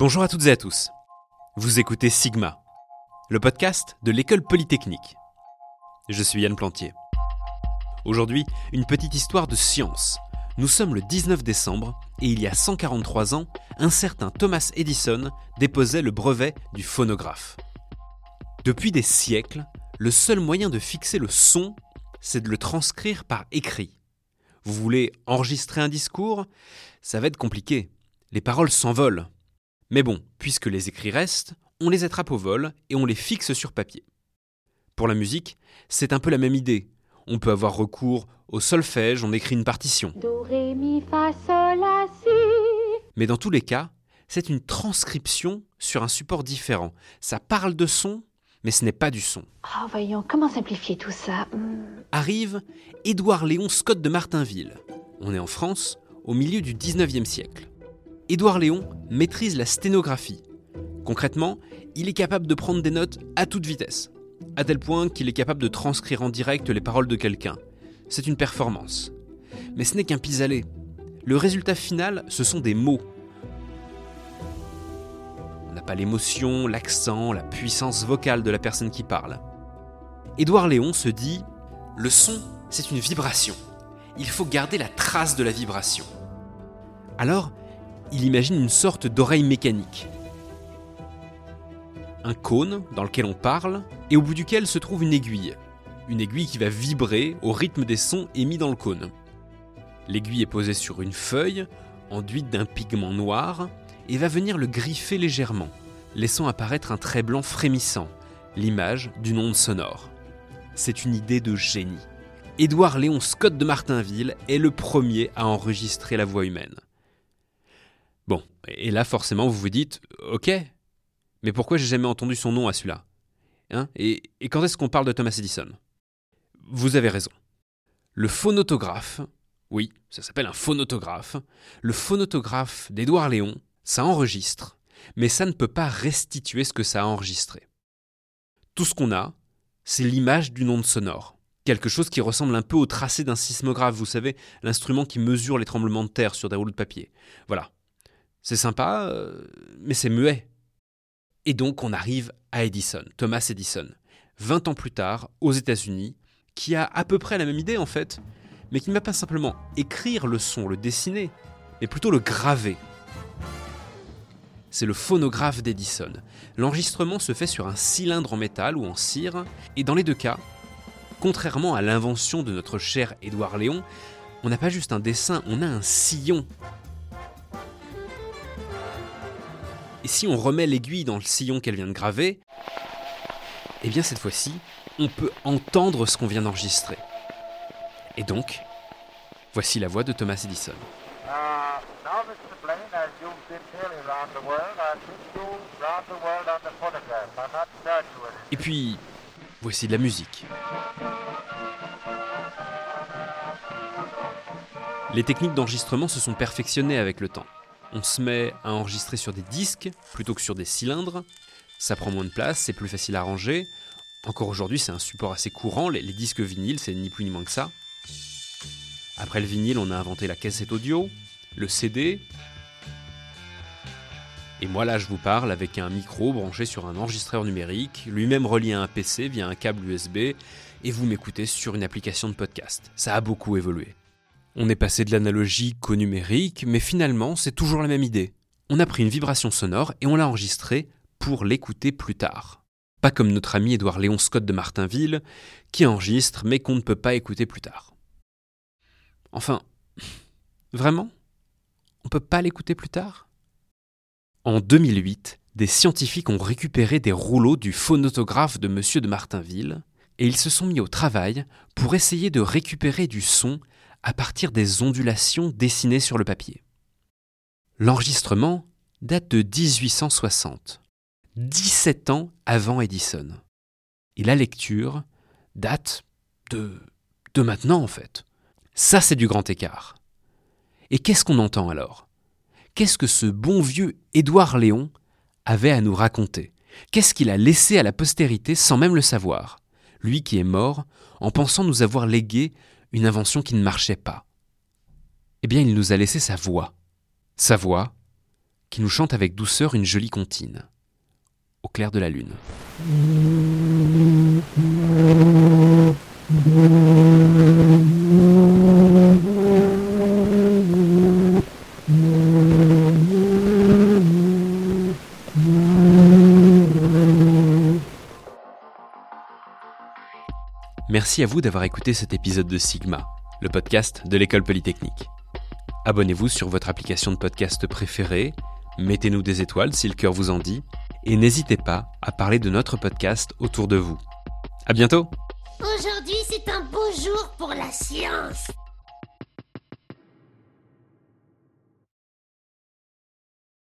Bonjour à toutes et à tous. Vous écoutez Sigma, le podcast de l'école polytechnique. Je suis Yann Plantier. Aujourd'hui, une petite histoire de science. Nous sommes le 19 décembre et il y a 143 ans, un certain Thomas Edison déposait le brevet du phonographe. Depuis des siècles, le seul moyen de fixer le son, c'est de le transcrire par écrit. Vous voulez enregistrer un discours? Ça va être compliqué. Les paroles s'envolent. Mais bon, puisque les écrits restent, on les attrape au vol et on les fixe sur papier. Pour la musique, c'est un peu la même idée. On peut avoir recours au solfège, on écrit une partition. Mais dans tous les cas, c'est une transcription sur un support différent. Ça parle de son, mais ce n'est pas du son. Oh, voyons, comment simplifier tout ça? Hmm. Arrive Édouard Léon Scott de Martinville. On est en France, au milieu du 19e siècle. Édouard Léon maîtrise la sténographie. Concrètement, il est capable de prendre des notes à toute vitesse, à tel point qu'il est capable de transcrire en direct les paroles de quelqu'un. C'est une performance. Mais ce n'est qu'un pis-aller. Le résultat final, ce sont des mots. On n'a pas l'émotion, l'accent, la puissance vocale de la personne qui parle. Édouard Léon se dit Le son, c'est une vibration. Il faut garder la trace de la vibration. Alors, il imagine une sorte d'oreille mécanique. Un cône dans lequel on parle et au bout duquel se trouve une aiguille. Une aiguille qui va vibrer au rythme des sons émis dans le cône. L'aiguille est posée sur une feuille, enduite d'un pigment noir, et va venir le griffer légèrement, laissant apparaître un trait blanc frémissant, l'image d'une onde sonore. C'est une idée de génie. Édouard Léon Scott de Martinville est le premier à enregistrer la voix humaine. Bon, et là forcément vous vous dites, ok, mais pourquoi j'ai jamais entendu son nom à celui-là? Hein et, et quand est-ce qu'on parle de Thomas Edison? Vous avez raison. Le phonotographe, oui, ça s'appelle un phonotographe, le phonotographe d'Édouard Léon, ça enregistre, mais ça ne peut pas restituer ce que ça a enregistré. Tout ce qu'on a, c'est l'image d'une onde sonore. Quelque chose qui ressemble un peu au tracé d'un sismographe, vous savez, l'instrument qui mesure les tremblements de terre sur des rouleaux de papier. Voilà, c'est sympa, euh, mais c'est muet. Et donc on arrive à Edison, Thomas Edison, 20 ans plus tard, aux États-Unis, qui a à peu près la même idée en fait, mais qui ne va pas simplement écrire le son, le dessiner, mais plutôt le graver. C'est le phonographe d'Edison. L'enregistrement se fait sur un cylindre en métal ou en cire, et dans les deux cas, contrairement à l'invention de notre cher Édouard Léon, on n'a pas juste un dessin, on a un sillon si on remet l'aiguille dans le sillon qu'elle vient de graver, eh bien cette fois-ci, on peut entendre ce qu'on vient d'enregistrer. Et donc, voici la voix de Thomas Edison. Et puis, voici de la musique. Les techniques d'enregistrement se sont perfectionnées avec le temps on se met à enregistrer sur des disques plutôt que sur des cylindres. Ça prend moins de place, c'est plus facile à ranger. Encore aujourd'hui, c'est un support assez courant. Les, disques vinyles, c'est ni plus ni moins que ça. Après le vinyle, on a inventé la cassette audio, le CD. Et moi là, je vous parle avec un micro branché sur un enregistreur numérique, lui-même relié à un PC via un câble USB, et vous m'écoutez sur une application de podcast. Ça a beaucoup évolué. On est passé de l'analogique au numérique, mais finalement c'est toujours la même idée. On a pris une vibration sonore et on l'a enregistrée pour l'écouter plus tard. Pas comme notre ami Édouard Léon Scott de Martinville, qui enregistre mais qu'on ne peut pas écouter plus tard. Enfin, vraiment? On peut pas l'écouter plus tard? En 2008, des scientifiques ont récupéré des rouleaux du phonotographe de Monsieur de Martinville, et ils se sont mis au travail pour essayer de récupérer du son à partir des ondulations dessinées sur le papier. L'enregistrement date de 1860, 17 ans avant Edison. Et la lecture date de, de maintenant en fait. Ça c'est du grand écart. Et qu'est-ce qu'on entend alors? Qu'est-ce que ce bon vieux Édouard Léon avait à nous raconter? Qu'est-ce qu'il a laissé à la postérité sans même le savoir? Lui qui est mort en pensant nous avoir légué une invention qui ne marchait pas. Eh bien, il nous a laissé sa voix. Sa voix, qui nous chante avec douceur une jolie comptine, au clair de la lune. Merci à vous d'avoir écouté cet épisode de Sigma, le podcast de l'école polytechnique. Abonnez-vous sur votre application de podcast préférée, mettez-nous des étoiles si le cœur vous en dit, et n'hésitez pas à parler de notre podcast autour de vous. À bientôt Aujourd'hui, c'est un beau jour pour la science.